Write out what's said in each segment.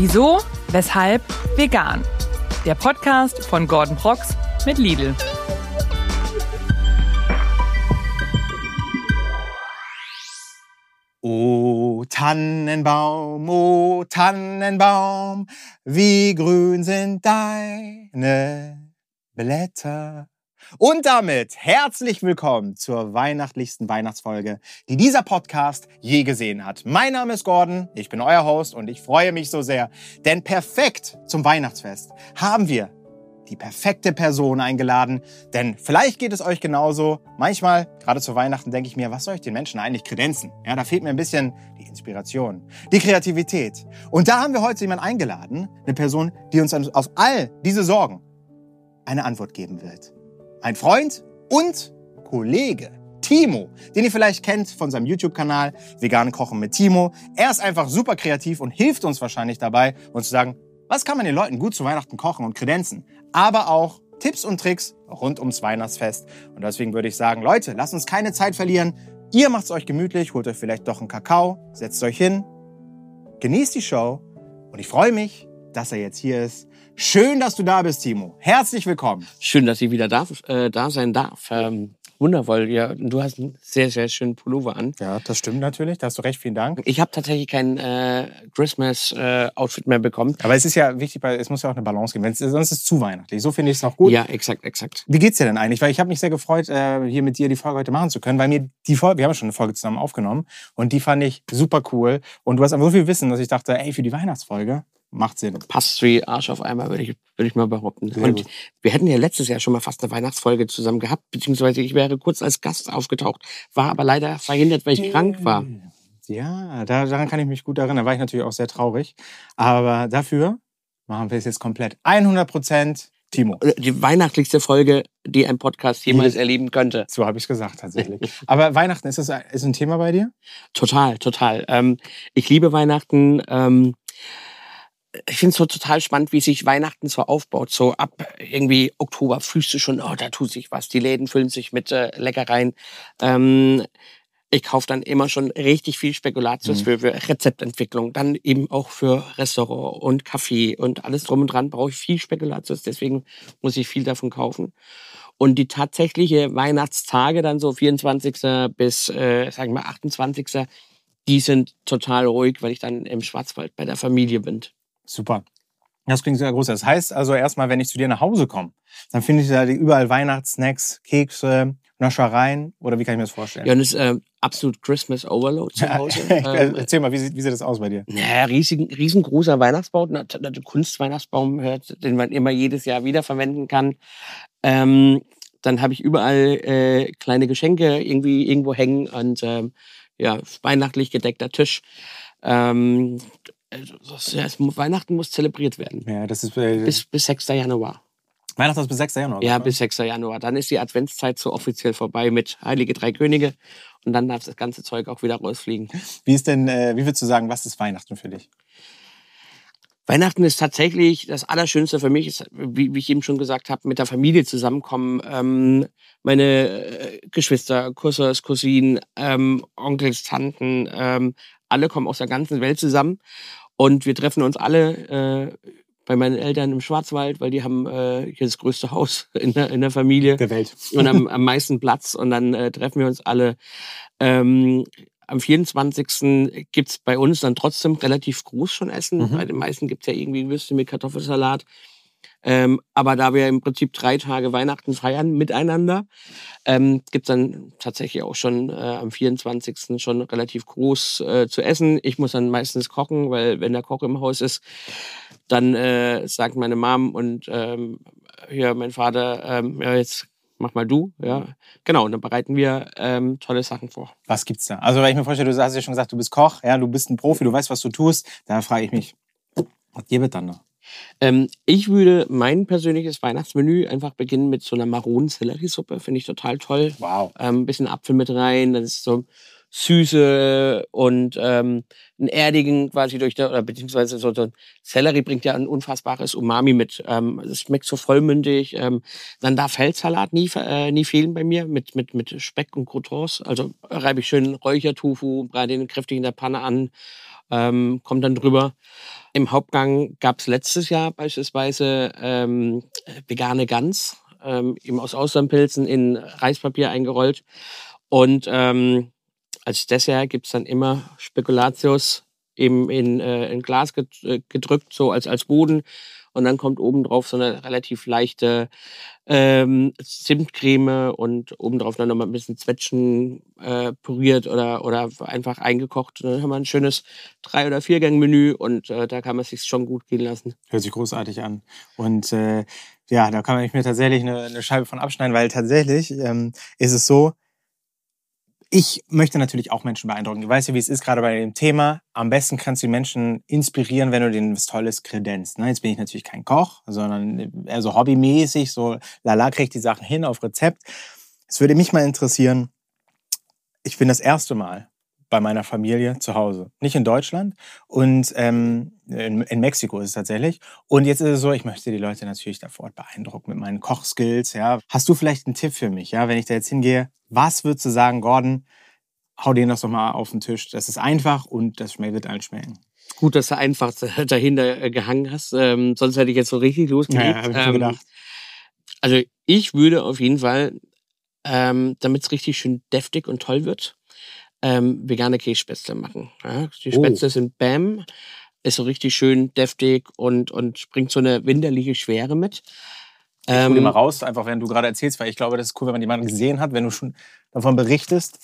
Wieso, weshalb, vegan. Der Podcast von Gordon Prox mit Lidl. O Tannenbaum, o Tannenbaum, wie grün sind deine Blätter. Und damit herzlich willkommen zur weihnachtlichsten Weihnachtsfolge, die dieser Podcast je gesehen hat. Mein Name ist Gordon, ich bin euer Host und ich freue mich so sehr, denn perfekt zum Weihnachtsfest haben wir die perfekte Person eingeladen, denn vielleicht geht es euch genauso. Manchmal, gerade zu Weihnachten, denke ich mir, was soll ich den Menschen eigentlich kredenzen? Ja, da fehlt mir ein bisschen die Inspiration, die Kreativität. Und da haben wir heute jemanden eingeladen, eine Person, die uns auf all diese Sorgen eine Antwort geben wird. Ein Freund und Kollege. Timo, den ihr vielleicht kennt von seinem YouTube-Kanal Vegan Kochen mit Timo. Er ist einfach super kreativ und hilft uns wahrscheinlich dabei, uns zu sagen, was kann man den Leuten gut zu Weihnachten kochen und kredenzen? Aber auch Tipps und Tricks rund ums Weihnachtsfest. Und deswegen würde ich sagen, Leute, lasst uns keine Zeit verlieren. Ihr macht es euch gemütlich, holt euch vielleicht doch einen Kakao, setzt euch hin, genießt die Show und ich freue mich, dass er jetzt hier ist. Schön, dass du da bist, Timo. Herzlich willkommen. Schön, dass ich wieder da, äh, da sein darf. Ähm, wundervoll. Ja, du hast einen sehr, sehr schönen Pullover an. Ja, das stimmt natürlich. Da hast du recht. Vielen Dank. Ich habe tatsächlich kein äh, Christmas-Outfit äh, mehr bekommen. Aber es ist ja wichtig, weil es muss ja auch eine Balance geben. Wenn's, sonst ist es zu weihnachtlich. So finde ich es noch gut. Ja, exakt, exakt. Wie geht's dir denn eigentlich? Weil ich habe mich sehr gefreut, äh, hier mit dir die Folge heute machen zu können, weil mir die Folge, wir haben schon eine Folge zusammen aufgenommen und die fand ich super cool. Und du hast aber so viel Wissen, dass ich dachte, ey, für die Weihnachtsfolge macht Sinn. Passt wie Arsch auf einmal, würde ich, würde ich mal behaupten. Sehr und gut. wir hätten ja letztes Jahr schon mal fast eine Weihnachtsfolge zusammen gehabt, beziehungsweise ich wäre kurz als Gast aufgetaucht, war aber leider verhindert, weil ich krank war. Ja, da, daran kann ich mich gut erinnern. Da war ich natürlich auch sehr traurig. Aber dafür machen wir es jetzt komplett. 100 Prozent Timo. Die weihnachtlichste Folge, die ein Podcast jemals erleben könnte. So habe ich es gesagt tatsächlich. Aber Weihnachten, ist das ist ein Thema bei dir? Total, total. Ähm, ich liebe Weihnachten. Ähm, ich finde es so total spannend, wie sich Weihnachten so aufbaut. So ab irgendwie Oktober fühlst du schon, oh, da tut sich was. Die Läden füllen sich mit äh, Leckereien. Ähm, ich kaufe dann immer schon richtig viel Spekulatius Mhm. für, für Rezeptentwicklung. Dann eben auch für Restaurant und Kaffee und alles drum und dran brauche ich viel Spekulatius. Deswegen muss ich viel davon kaufen. Und die tatsächliche Weihnachtstage, dann so 24. bis, äh, sagen wir 28. Die sind total ruhig, weil ich dann im Schwarzwald bei der Familie bin. Super. Das klingt sehr groß. Das heißt also erstmal, wenn ich zu dir nach Hause komme, dann finde ich da überall Weihnachtssnacks, Kekse, Naschereien oder wie kann ich mir das vorstellen? Ja, und es ist äh, absolut Christmas Overload zu Hause. ähm, Erzähl mal, wie sieht, wie sieht das aus bei dir? naja, riesigen, riesengroßer Weihnachtsbaum, na- na- der Kunstweihnachtsbaum, hört, den man immer jedes Jahr wiederverwenden kann. Ähm, dann habe ich überall äh, kleine Geschenke irgendwie irgendwo hängen und ähm, ja, weihnachtlich gedeckter Tisch. Ähm, also, Weihnachten muss zelebriert werden. Ja, das ist äh, Bis, bis 6. Januar. Weihnachten ist bis 6. Januar. Ja, oder? bis 6. Januar. Dann ist die Adventszeit so offiziell vorbei mit Heilige Drei Könige. Und dann darf das ganze Zeug auch wieder rausfliegen. Wie ist denn, äh, wie würdest du sagen, was ist Weihnachten für dich? Weihnachten ist tatsächlich das Allerschönste für mich, ist, wie, wie ich eben schon gesagt habe, mit der Familie zusammenkommen. Ähm, meine äh, Geschwister, Cousins, Cousinen, ähm, Onkels, Tanten, ähm, alle kommen aus der ganzen Welt zusammen. Und wir treffen uns alle äh, bei meinen Eltern im Schwarzwald, weil die haben äh, hier das größte Haus in der, in der Familie Der Welt. und am, am meisten Platz. Und dann äh, treffen wir uns alle. Ähm, am 24. gibt's bei uns dann trotzdem relativ groß schon Essen. Mhm. Bei den meisten gibt's ja irgendwie Würste mit Kartoffelsalat. Ähm, aber da wir im Prinzip drei Tage Weihnachten feiern miteinander, ähm, gibt's dann tatsächlich auch schon äh, am 24. schon relativ groß äh, zu essen. Ich muss dann meistens kochen, weil wenn der Koch im Haus ist, dann äh, sagt meine Mom und ähm, hier mein Vater, ähm, ja jetzt mach mal du, ja. Genau, und dann bereiten wir ähm, tolle Sachen vor. Was gibt's da? Also, wenn ich mir vorstelle, du hast ja schon gesagt, du bist Koch, ja, du bist ein Profi, du weißt, was du tust. Da frage ich mich, was gibt dann noch? Ähm, ich würde mein persönliches Weihnachtsmenü einfach beginnen mit so einer Maronen-Selleriesuppe. Finde ich total toll. Wow. Ähm, ein bisschen Apfel mit rein, das ist so Süße und ähm, einen erdigen quasi durch der, oder beziehungsweise so, so Sellerie bringt ja ein unfassbares Umami mit. Ähm, es schmeckt so vollmündig. Ähm, dann darf Feldsalat nie, äh, nie fehlen bei mir mit, mit, mit Speck und Croutons. Also reibe ich schön Räuchertofu, breite ihn kräftig in der Panne an, ähm, kommt dann drüber. Im Hauptgang gab es letztes Jahr beispielsweise ähm, vegane Gans, ähm, eben aus Austernpilzen in Reispapier eingerollt. Und ähm, als Dessert gibt es dann immer Spekulatius eben in, äh, in Glas äh, gedrückt, so als, als Boden. Und dann kommt obendrauf so eine relativ leichte ähm, Zimtcreme und obendrauf dann nochmal ein bisschen Zwetschgen äh, püriert oder, oder einfach eingekocht. Und dann haben wir ein schönes Drei- oder Viergang-Menü und äh, da kann man es sich schon gut gehen lassen. Hört sich großartig an. Und äh, ja, da kann ich mir tatsächlich eine, eine Scheibe von abschneiden, weil tatsächlich ähm, ist es so, ich möchte natürlich auch Menschen beeindrucken. Du weißt ja, wie es ist, gerade bei dem Thema. Am besten kannst du die Menschen inspirieren, wenn du denen was Tolles kredenzt. Ne? Jetzt bin ich natürlich kein Koch, sondern eher so hobbymäßig, so lala, kriege ich die Sachen hin auf Rezept. Es würde mich mal interessieren, ich bin das erste Mal bei meiner Familie zu Hause. Nicht in Deutschland und ähm, in, in, Mexiko ist es tatsächlich. Und jetzt ist es so, ich möchte die Leute natürlich davor beeindrucken mit meinen Kochskills. Ja. Hast du vielleicht einen Tipp für mich, ja, wenn ich da jetzt hingehe? Was würdest du sagen, Gordon? Hau den das doch mal auf den Tisch. Das ist einfach und das wird allen schmecken. Gut, dass du einfach dahinter äh, gehangen hast. Ähm, sonst hätte ich jetzt so richtig losgelegt. Ja, hab ich ähm, gedacht. Also ich würde auf jeden Fall, ähm, damit es richtig schön deftig und toll wird, ähm, vegane Kässpätzle machen. Ja, die oh. Spätzle sind Bam, ist so richtig schön deftig und, und bringt so eine winterliche Schwere mit. Ich hol die ähm, mal raus, einfach wenn du gerade erzählst, weil ich glaube, das ist cool, wenn man jemanden gesehen hat, wenn du schon davon berichtest.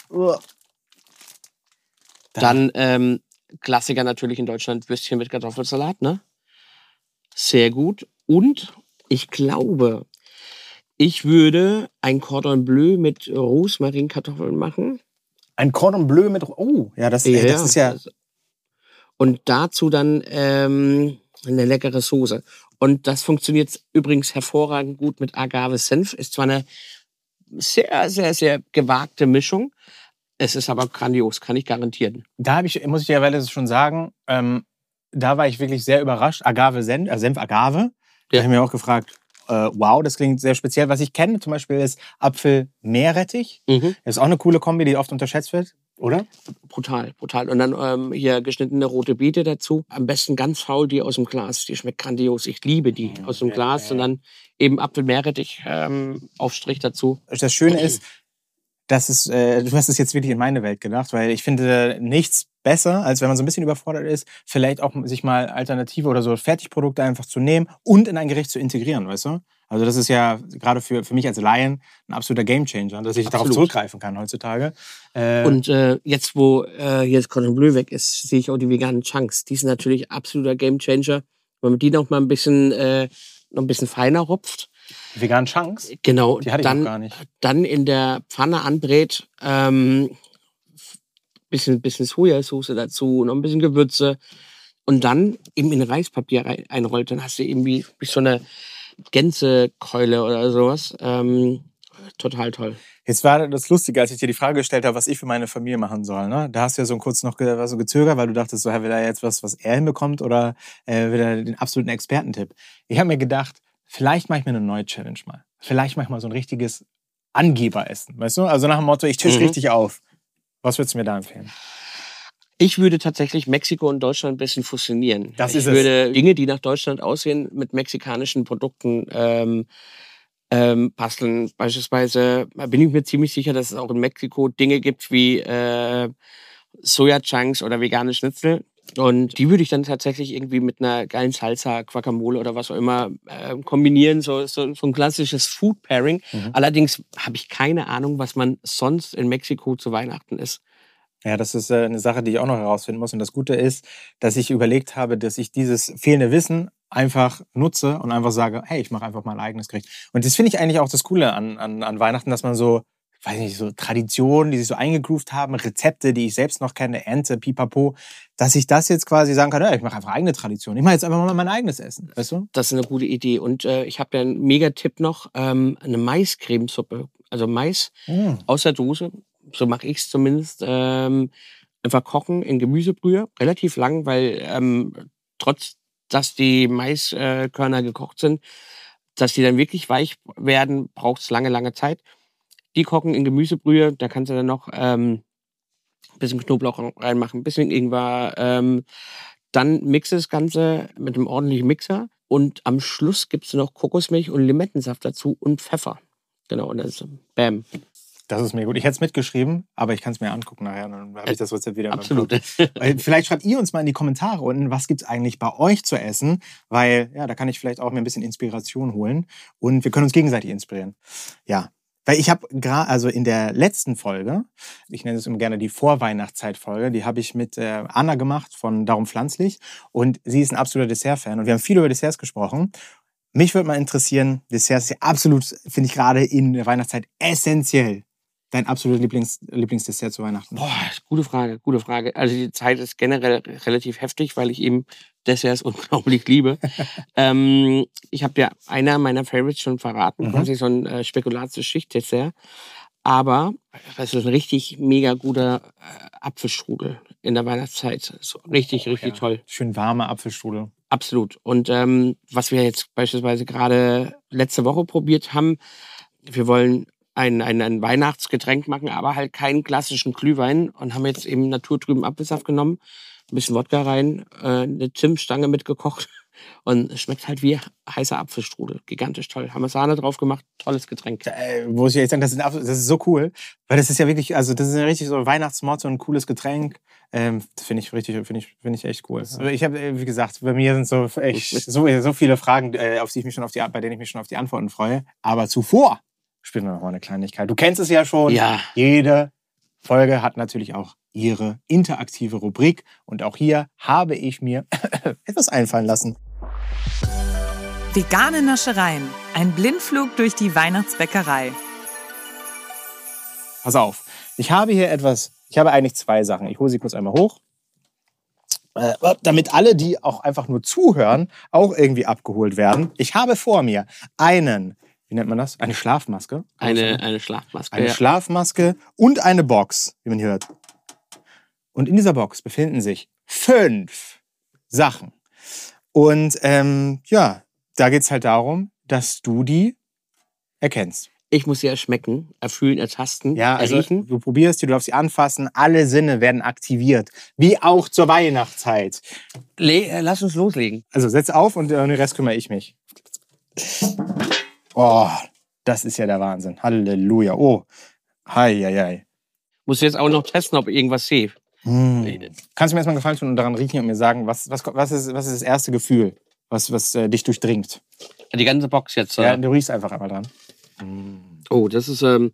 Dann ähm, Klassiker natürlich in Deutschland, Würstchen mit Kartoffelsalat, ne? Sehr gut. Und ich glaube, ich würde ein Cordon Bleu mit Rosmarinkartoffeln machen. Ein Cordon Bleu mit. Oh, ja, das, ja, das ist ja. Und dazu dann ähm, eine leckere Soße. Und das funktioniert übrigens hervorragend gut mit Agave-Senf. Ist zwar eine sehr, sehr, sehr gewagte Mischung. Es ist aber grandios, kann ich garantieren. Da habe ich, muss ich ja schon sagen, ähm, da war ich wirklich sehr überrascht. Agave-Senf, äh, Senf-Agave. Ja. Da habe ich mir auch gefragt, äh, wow, das klingt sehr speziell. Was ich kenne zum Beispiel ist Apfel-Meerrettich. Mhm. Das ist auch eine coole Kombi, die oft unterschätzt wird, oder? Brutal, brutal. Und dann ähm, hier geschnittene rote Beete dazu. Am besten ganz faul die aus dem Glas. Die schmeckt grandios. Ich liebe die aus dem Glas. Und dann eben Apfel-Meerrettich ähm, Aufstrich dazu. Das Schöne ist, das ist, äh, du hast es jetzt wirklich in meine Welt gedacht, weil ich finde nichts besser, als wenn man so ein bisschen überfordert ist, vielleicht auch sich mal Alternative oder so Fertigprodukte einfach zu nehmen und in ein Gericht zu integrieren, weißt du? Also das ist ja gerade für, für mich als Laien ein absoluter Gamechanger, dass ich Absolut. darauf zurückgreifen kann heutzutage. Äh und äh, jetzt, wo äh, jetzt Cordon Bleu weg ist, sehe ich auch die veganen Chunks. Die sind natürlich absoluter Gamechanger. Wenn man die noch mal ein bisschen, äh, noch ein bisschen feiner rupft, Vegan Chunks? Genau. Die hatte ich dann, noch gar nicht. Dann in der Pfanne anbrät, ähm, bisschen, bisschen Sojasauce dazu, noch ein bisschen Gewürze und dann eben in Reispapier einrollt. Dann hast du irgendwie wie so eine Gänsekeule oder sowas. Ähm, total toll. Jetzt war das Lustige, als ich dir die Frage gestellt habe, was ich für meine Familie machen soll. Ne? Da hast du ja so kurz noch so gezögert, weil du dachtest, so, will er jetzt was, was er hinbekommt oder äh, will er den absoluten Expertentipp? Ich habe mir gedacht, vielleicht mache ich mir eine neue Challenge mal. Vielleicht mache ich mal so ein richtiges Angeberessen, weißt du? Also nach dem Motto, ich tisch mhm. richtig auf. Was würdest du mir da empfehlen? Ich würde tatsächlich Mexiko und Deutschland ein bisschen fusionieren. Das ich ist würde es. Dinge, die nach Deutschland aussehen, mit mexikanischen Produkten ähm, ähm, basteln. Beispielsweise bin ich mir ziemlich sicher, dass es auch in Mexiko Dinge gibt wie äh, Soja-Chunks oder vegane Schnitzel. Und die würde ich dann tatsächlich irgendwie mit einer geilen Salsa, Guacamole oder was auch immer äh, kombinieren. So, so, so ein klassisches Food Pairing. Mhm. Allerdings habe ich keine Ahnung, was man sonst in Mexiko zu Weihnachten isst. Ja, das ist äh, eine Sache, die ich auch noch herausfinden muss. Und das Gute ist, dass ich überlegt habe, dass ich dieses fehlende Wissen einfach nutze und einfach sage, hey, ich mache einfach mal ein eigenes Gericht. Und das finde ich eigentlich auch das Coole an, an, an Weihnachten, dass man so weiß nicht, so Traditionen, die sich so eingegroovt haben, Rezepte, die ich selbst noch kenne, Ente, Pipapo, dass ich das jetzt quasi sagen kann, ja, ich mache einfach eigene Tradition. Ich mache jetzt einfach mal mein eigenes Essen, weißt du? Das ist eine gute Idee. Und äh, ich habe ja einen Megatipp noch, ähm, eine Maiscremesuppe. Also Mais mm. aus der Dose, so mache ich es zumindest, ähm, einfach kochen in Gemüsebrühe, relativ lang, weil ähm, trotz, dass die Maiskörner gekocht sind, dass die dann wirklich weich werden, braucht es lange, lange Zeit. Die kochen in Gemüsebrühe, da kannst du dann noch ähm, ein bisschen Knoblauch reinmachen, ein bisschen Ingwer, ähm, Dann mixe das Ganze mit einem ordentlichen Mixer. Und am Schluss gibst du noch Kokosmilch und Limettensaft dazu und Pfeffer. Genau, und dann ist Bam. Das ist mir gut. Ich hätte es mitgeschrieben, aber ich kann es mir angucken nachher. Dann habe ich das Rezept wieder. Absolut. Vielleicht schreibt ihr uns mal in die Kommentare unten, was gibt's eigentlich bei euch zu essen, weil ja, da kann ich vielleicht auch mir ein bisschen Inspiration holen und wir können uns gegenseitig inspirieren. Ja, weil ich habe gerade, also in der letzten Folge, ich nenne es immer gerne die Vorweihnachtszeitfolge, die habe ich mit äh, Anna gemacht von Darum Pflanzlich und sie ist ein absoluter Dessertfan und wir haben viel über Desserts gesprochen. Mich würde mal interessieren, Desserts ist ja absolut, finde ich gerade in der Weihnachtszeit essentiell. Dein absolutes Lieblings, Lieblingsdessert zu Weihnachten? Boah, gute Frage, gute Frage. Also die Zeit ist generell relativ heftig, weil ich eben Desserts unglaublich liebe. ähm, ich habe ja einer meiner Favorites schon verraten, Mhm. quasi so ein äh, Spekulatius-Schichtdessert. Aber das ist ein richtig mega guter äh, Apfelstrudel in der Weihnachtszeit. So richtig, richtig Ja. toll. Schön warme Apfelstrudel. Absolut. Und ähm, was wir jetzt beispielsweise gerade letzte Woche probiert haben, wir wollen ein, ein, ein Weihnachtsgetränk machen, aber halt keinen klassischen Glühwein und haben jetzt eben naturtrüben Apfelsaft genommen, ein bisschen Wodka rein, äh, eine Zimtstange mitgekocht und es schmeckt halt wie heißer Apfelstrudel. Gigantisch toll. Haben wir Sahne drauf gemacht, tolles Getränk. Äh, muss ich echt sagen, das ist, das ist so cool, weil das ist ja wirklich, also das ist ja richtig so Weihnachtsmotto, ein cooles Getränk. Ähm, das finde ich richtig, finde ich, finde ich echt cool. Also ich habe, äh, wie gesagt, bei mir sind so echt so, so viele Fragen, äh, auf die ich mich schon auf die, bei denen ich mich schon auf die Antworten freue. Aber zuvor spielen wir noch mal eine Kleinigkeit. Du kennst es ja schon. Ja. Jede Folge hat natürlich auch ihre interaktive Rubrik und auch hier habe ich mir etwas einfallen lassen. Vegane Naschereien. Ein Blindflug durch die Weihnachtsbäckerei. Pass auf. Ich habe hier etwas, ich habe eigentlich zwei Sachen. Ich hole sie kurz einmal hoch. Äh, damit alle, die auch einfach nur zuhören, auch irgendwie abgeholt werden. Ich habe vor mir einen, wie nennt man das? Eine Schlafmaske. Eine, eine Schlafmaske. Eine ja. Schlafmaske und eine Box, wie man hier hört. Und in dieser Box befinden sich fünf Sachen. Und ähm, ja, da geht's halt darum, dass du die erkennst. ich muss sie erschmecken, erfühlen, ertasten, Ja, also erriechen. du probierst die, du darfst sie anfassen, alle Sinne werden aktiviert. Wie auch zur Weihnachtszeit. Le äh, lass uns loslegen. Also setz auf und äh, um den Rest kümmere ich mich. Oh, das ist ja der Wahnsinn. Halleluja. Oh, hei, hei, hei. Muss jetzt auch noch testen, ob irgendwas sehe. Hm. Kannst du mir erstmal Gefallen tun und daran riechen und mir sagen, was, was, was, ist, was ist das erste Gefühl, was, was äh, dich durchdringt? Die ganze Box jetzt. Ja, Äh, du riechst einfach einmal dran. Oh, das ist. Ähm,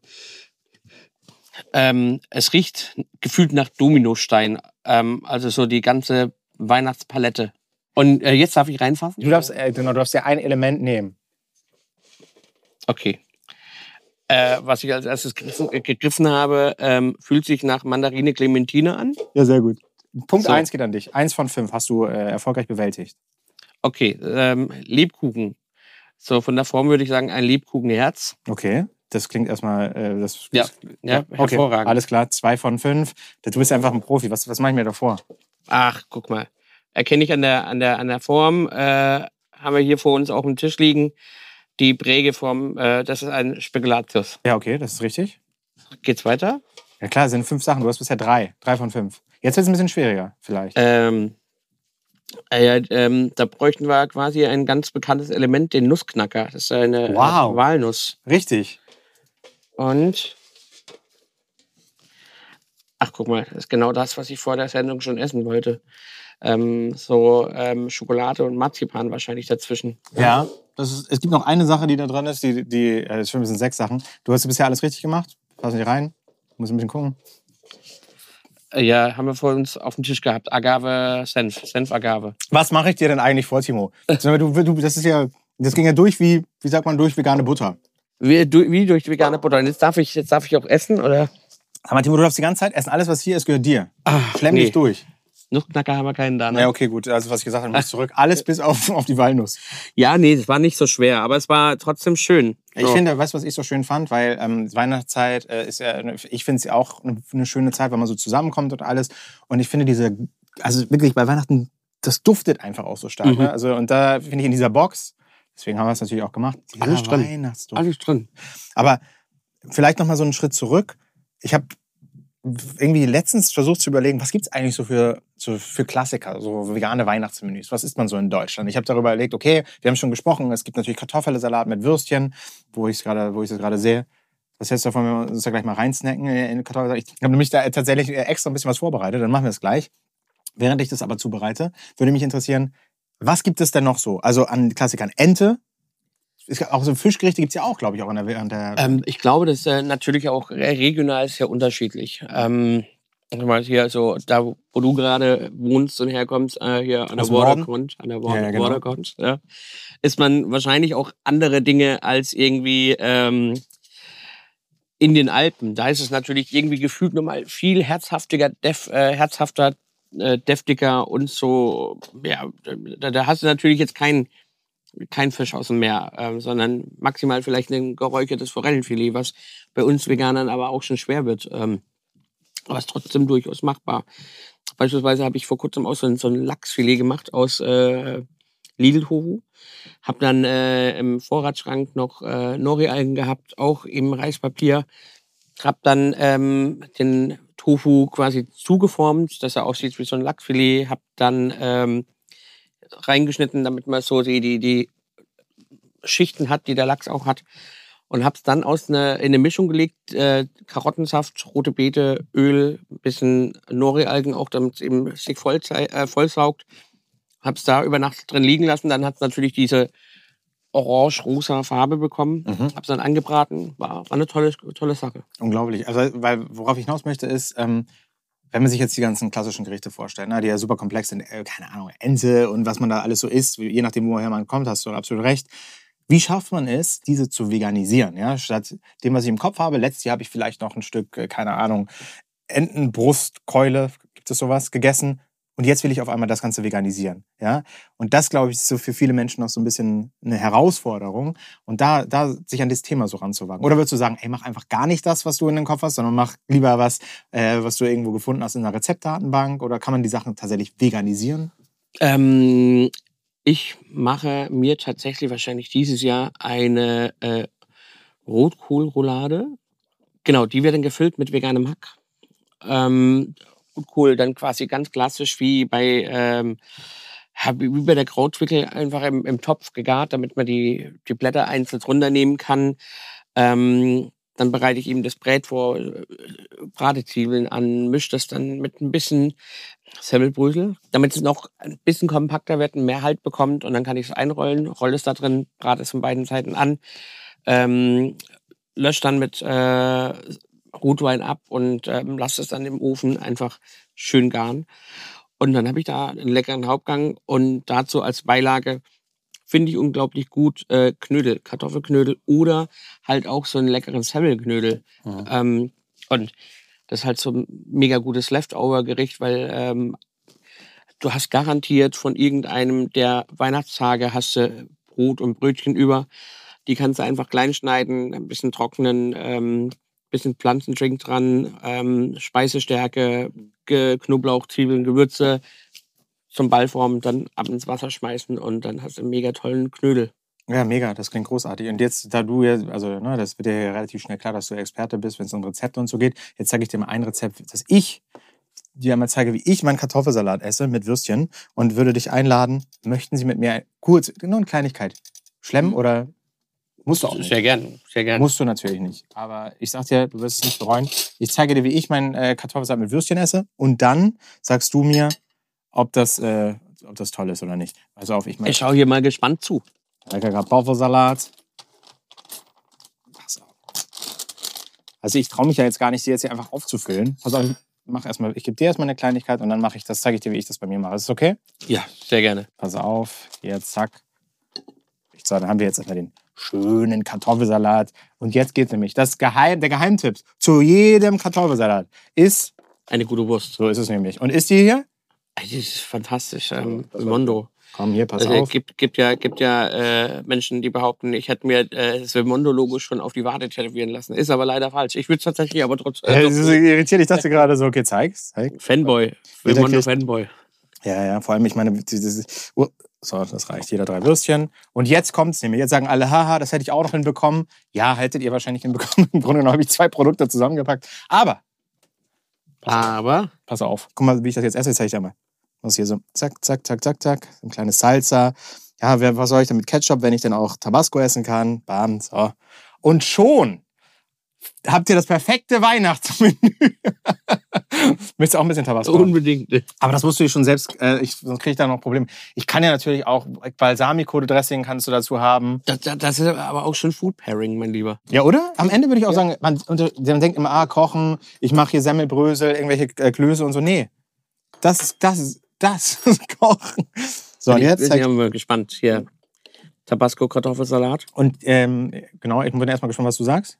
ähm, es riecht gefühlt nach Dominostein. Ähm, also so die ganze Weihnachtspalette. Und äh, jetzt darf ich reinfassen? Du darfst, äh, genau, du darfst ja ein Element nehmen. Okay. Äh, was ich als erstes gegriffen, äh, gegriffen habe, ähm, fühlt sich nach Mandarine Clementine an. Ja, sehr gut. Punkt So. eins geht an dich. Eins von fünf hast du äh, erfolgreich bewältigt. Okay, ähm, Lebkuchen. So von der Form würde ich sagen, ein Lebkuchenherz. Okay. Das klingt erstmal, äh, das, Ja, ja, okay. hervorragend. Alles klar, zwei von fünf. Du bist einfach ein Profi. Was, was mache ich mir davor? Ach, guck mal. Erkenne ich an der, an der, an der Form. Äh, haben wir hier vor uns auf dem Tisch liegen. Die Prägeform, äh, das ist ein Spekulatius. Ja, okay, das ist richtig. Geht's weiter? Ja klar, es sind fünf Sachen. Du hast bisher drei. Drei von fünf. Jetzt wird es ein bisschen schwieriger, vielleicht. Ähm, äh, ähm, da bräuchten wir quasi ein ganz bekanntes Element, den Nussknacker. Das ist eine Wow. Walnuss. Richtig. Und. Ach, guck mal, das ist genau das, was ich vor der Sendung schon essen wollte. Ähm, so ähm, Schokolade und Marzipan wahrscheinlich dazwischen. Ja. Das ist, es gibt noch eine Sache, die da drin ist. Die, die, äh, das sind sechs Sachen. Du hast bisher alles richtig gemacht. Pass nicht rein. Muss ein bisschen gucken. Äh, Ja, haben wir vor uns auf dem Tisch gehabt. Agave, Senf, Senf-Agave. Was mache ich dir denn eigentlich vor, Timo? Du, du, das ist ja, das ging ja durch wie, wie sagt man, durch vegane Butter. Wie, du- wie durch vegane Butter. Und jetzt darf ich, jetzt darf ich auch essen, oder? Aber Timo, du darfst die ganze Zeit essen. Alles, was hier ist, gehört dir. Ach, Schlemm dich durch. Nussknacker haben wir keinen da. Ne? Ja, okay, gut. Also, was ich gesagt habe, muss zurück. Alles bis auf, auf die Walnuss. Ja, nee, das war nicht so schwer, aber es war trotzdem schön. Ich So. finde, weißt du, was ich so schön fand? Weil ähm, Weihnachtszeit äh, ist ja, ich finde es ja auch eine, eine schöne Zeit, weil man so zusammenkommt und alles. Und ich finde diese, also wirklich bei Weihnachten, das duftet einfach auch so stark. Mhm. Ne? Also, und da finde ich in dieser Box, deswegen haben wir es natürlich auch gemacht, Alles drin. Weihnachtsduft. Alles drin. Aber vielleicht noch mal so einen Schritt zurück. Ich habe irgendwie letztens versucht zu überlegen, was gibt's eigentlich so für, so für Klassiker, so vegane Weihnachtsmenüs? Was isst man so in Deutschland? Ich habe darüber überlegt, okay, wir haben schon gesprochen, es gibt natürlich Kartoffelsalat mit Würstchen, wo ich es gerade, wo ich es gerade sehe. Das heißt davon, wir uns da gleich mal reinsnacken in Kartoffelsalat. Ich habe nämlich da tatsächlich extra ein bisschen was vorbereitet, dann machen wir es gleich. Während ich das aber zubereite, würde mich interessieren, was gibt es denn noch so? Also an Klassikern Ente, ist auch so Fischgerichte gibt es ja auch, glaube ich, auch an der. An der Ähm, ich glaube, das ist äh, natürlich auch regional sehr unterschiedlich. Ähm, hier so, da wo du gerade wohnst und herkommst, äh, hier an der? Waterkont, an der Ja, ja, genau. Waterkont, ja, ist man wahrscheinlich auch andere Dinge als irgendwie ähm, in den Alpen. Da ist es natürlich irgendwie gefühlt nochmal viel herzhaftiger, def, äh, herzhafter, äh, deftiger und so. Ja, da, da hast du natürlich jetzt keinen kein Fisch aus dem Meer, ähm, sondern maximal vielleicht ein geräuchertes Forellenfilet, was bei uns Veganern aber auch schon schwer wird. Ähm, aber ist trotzdem durchaus machbar. Beispielsweise habe ich vor kurzem auch so ein, so ein Lachsfilet gemacht aus äh, Lidl-Tofu. Hab dann äh, im Vorratsschrank noch äh, Nori-Algen gehabt, auch im Reispapier. Hab dann ähm, den Tofu quasi zugeformt, dass er aussieht wie so ein Lachsfilet. Hab dann ähm, reingeschnitten, damit man so die, die, die Schichten hat, die der Lachs auch hat. Und hab's dann aus ne, in eine Mischung gelegt, äh, Karottensaft, rote Beete, Öl, ein bisschen Nori-Algen auch, damit es eben sich voll, äh, vollsaugt. Hab's da über Nacht drin liegen lassen. Dann hat's natürlich diese orange-rosa Farbe bekommen. Mhm. Hab's dann angebraten. War, war eine tolle, tolle Sache. Unglaublich. Also, weil worauf ich hinaus möchte, ist, ähm, wenn man sich jetzt die ganzen klassischen Gerichte vorstellt, ne, die ja super komplex sind, äh, keine Ahnung, Ente und was man da alles so isst, je nachdem, woher man kommt, hast du absolut recht. Wie schafft man es, diese zu veganisieren? Ja? Statt dem, was ich im Kopf habe, letztes Jahr habe ich vielleicht noch ein Stück, äh, keine Ahnung, Entenbrustkeule, gibt es sowas, gegessen. Und jetzt will ich auf einmal das Ganze veganisieren. Ja? Und das, glaube ich, ist so für viele Menschen noch so ein bisschen eine Herausforderung. Und da, da sich an das Thema so ranzuwagen. Oder würdest du sagen, ey, mach einfach gar nicht das, was du in den Kopf hast, sondern mach lieber was, äh, was du irgendwo gefunden hast in einer Rezeptdatenbank? Oder kann man die Sachen tatsächlich veganisieren? Ähm, ich mache mir tatsächlich wahrscheinlich dieses Jahr eine äh, Rotkohlroulade. Genau, die wird dann gefüllt mit veganem Hack. Ähm, Rotkohl dann quasi ganz klassisch wie bei, ähm, wie bei der Krautwickel einfach im, im Topf gegart, damit man die, die Blätter einzeln runternehmen kann. Ähm, dann bereite ich eben das Brät vor, äh, brate Zwiebeln an, mische das dann mit ein bisschen Semmelbrösel, damit es noch ein bisschen kompakter wird und mehr Halt bekommt. Und dann kann ich es einrollen, rolle es da drin, brate es von beiden Seiten an, ähm, lösche dann mit äh, Rotwein ab und ähm, lasse es dann im Ofen einfach schön garen. Und dann habe ich da einen leckeren Hauptgang und dazu als Beilage finde ich unglaublich gut äh, Knödel, Kartoffelknödel oder halt auch so einen leckeren Semmelknödel. Mhm. Ähm, und das ist halt so ein mega gutes Leftover-Gericht, weil ähm, du hast garantiert von irgendeinem der Weihnachtstage hast du Brot und Brötchen über. Die kannst du einfach klein schneiden, ein bisschen trocknen, ähm, bisschen Pflanzendrink dran, ähm, Speisestärke, Ge Knoblauch, Zwiebeln, Gewürze zum Ball formen, dann ab ins Wasser schmeißen und dann hast du einen mega tollen Knödel. Ja, mega, das klingt großartig. Und jetzt, da du ja, also ne, das wird dir ja relativ schnell klar, dass du Experte bist, wenn es um Rezepte und so geht. Jetzt zeige ich dir mal ein Rezept, das ich dir einmal zeige, wie ich meinen Kartoffelsalat esse mit Würstchen und würde dich einladen, möchten Sie mit mir kurz, nur eine Kleinigkeit, schlemmen oder musst du auch nicht. Sehr gern, sehr gern. Musst du natürlich nicht. Aber ich sag dir, du wirst es nicht bereuen. Ich zeige dir, wie ich meinen äh, Kartoffelsalat mit Würstchen esse und dann sagst du mir, ob das, äh, ob das toll ist oder nicht. Also auf, ich meine, Ich schaue hier mal gespannt zu. Lecker Kartoffelsalat. Pass auf. Also ich traue mich ja jetzt gar nicht, sie jetzt hier einfach aufzufüllen. Pass auf, ich mach erstmal, ich gebe dir erstmal eine Kleinigkeit und dann mache ich das, zeige ich dir, wie ich das bei mir mache. Ist das okay? Ja, sehr gerne. Pass auf, jetzt zack. Ich sage, dann haben wir jetzt erstmal den schönen Kartoffelsalat. Und jetzt geht's nämlich. Das Geheim, der Geheimtipp zu jedem Kartoffelsalat ist, Eine gute Wurst. so ist es nämlich. Und ist die hier? Das ist fantastisch. Ähm, Mondo. Komm, hier, pass Also, auf. gibt, gibt ja, gibt ja äh, Menschen, die behaupten, ich hätte mir äh, das Mondo-Logo schon auf die Wade tätowieren lassen. Ist aber leider falsch. Ich würde es tatsächlich aber trotzdem. Äh, so irritiert. Ich dachte gerade so, okay, zeig's. zeig. Fanboy. Jeder Mondo kriegt- Fanboy. Ja, ja, vor allem, ich meine, dieses, so, das reicht, jeder drei Würstchen. Und jetzt kommt's nämlich. Jetzt sagen alle, haha, das hätte ich auch noch hinbekommen. Ja, hättet ihr wahrscheinlich hinbekommen. Im Grunde genommen habe ich zwei Produkte zusammengepackt. Aber Aber Pass auf. Guck mal, wie ich das jetzt esse. Jetzt zeige ich dir mal. Muss hier so zack, zack, zack, zack, zack. So ein kleines Salsa. Ja, was soll ich denn mit Ketchup, wenn ich denn auch Tabasco essen kann? Bam, so. Und schon habt ihr das perfekte Weihnachtsmenü. Möchtest du auch ein bisschen Tabasco? unbedingt. Aber das musst du dir schon selbst, äh, ich, sonst kriege ich da noch Probleme. Ich kann ja natürlich auch Balsamico-Dressing kannst du dazu haben. Das, das, das ist aber auch schon Food Pairing, mein Lieber. Ja, oder? Am Ende würde ich auch sagen, man, unter- man denkt immer, ah, kochen, ich mache hier Semmelbrösel, irgendwelche äh, Klöße und so. Nee, das ist, das ist, das ist Kochen. So, und Bin ich- jetzt bin mal gespannt. Hier, Tabasco Kartoffelsalat. und ähm, genau, ich bin erstmal gespannt, was du sagst.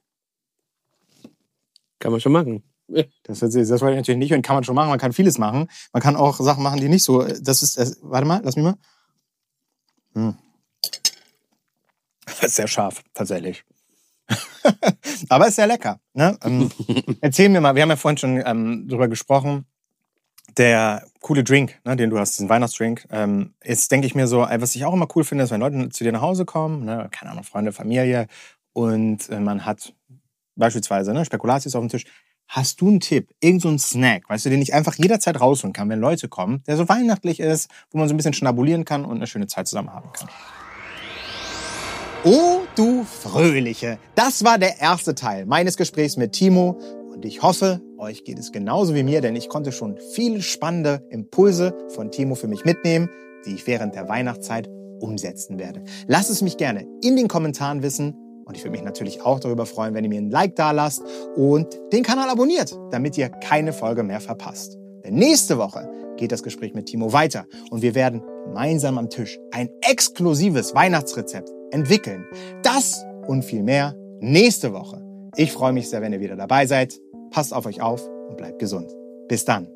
Kann man schon machen. Das, das, wollte ich natürlich nicht und kann man schon machen. Man kann vieles machen. Man kann auch Sachen machen, die nicht so. Das ist. Das, warte mal, lass mich mal. Hm. Das ist sehr scharf, tatsächlich. Aber ist sehr lecker. Ne? Ähm, erzähl mir mal, wir haben ja vorhin schon ähm, drüber gesprochen. Der coole Drink, ne, den du hast, diesen Weihnachtsdrink, ähm, ist, denke ich mir so, äh, was ich auch immer cool finde, ist, wenn Leute zu dir nach Hause kommen, ne, keine Ahnung, Freunde, Familie, und äh, man hat beispielsweise ne, Spekulatius auf dem Tisch. Hast du einen Tipp, irgend so Snack, weißt du, den ich einfach jederzeit rausholen kann, wenn Leute kommen, der so weihnachtlich ist, wo man so ein bisschen schnabulieren kann und eine schöne Zeit zusammen haben kann? Oh, du Fröhliche! Das war der erste Teil meines Gesprächs mit Timo und ich hoffe, euch geht es genauso wie mir, denn ich konnte schon viele spannende Impulse von Timo für mich mitnehmen, die ich während der Weihnachtszeit umsetzen werde. Lasst es mich gerne in den Kommentaren wissen und ich würde mich natürlich auch darüber freuen, wenn ihr mir ein Like da lasst und den Kanal abonniert, damit ihr keine Folge mehr verpasst. Denn nächste Woche geht das Gespräch mit Timo weiter und wir werden gemeinsam am Tisch ein exklusives Weihnachtsrezept entwickeln. Das und viel mehr nächste Woche. Ich freue mich sehr, wenn ihr wieder dabei seid. Passt auf euch auf und bleibt gesund. Bis dann.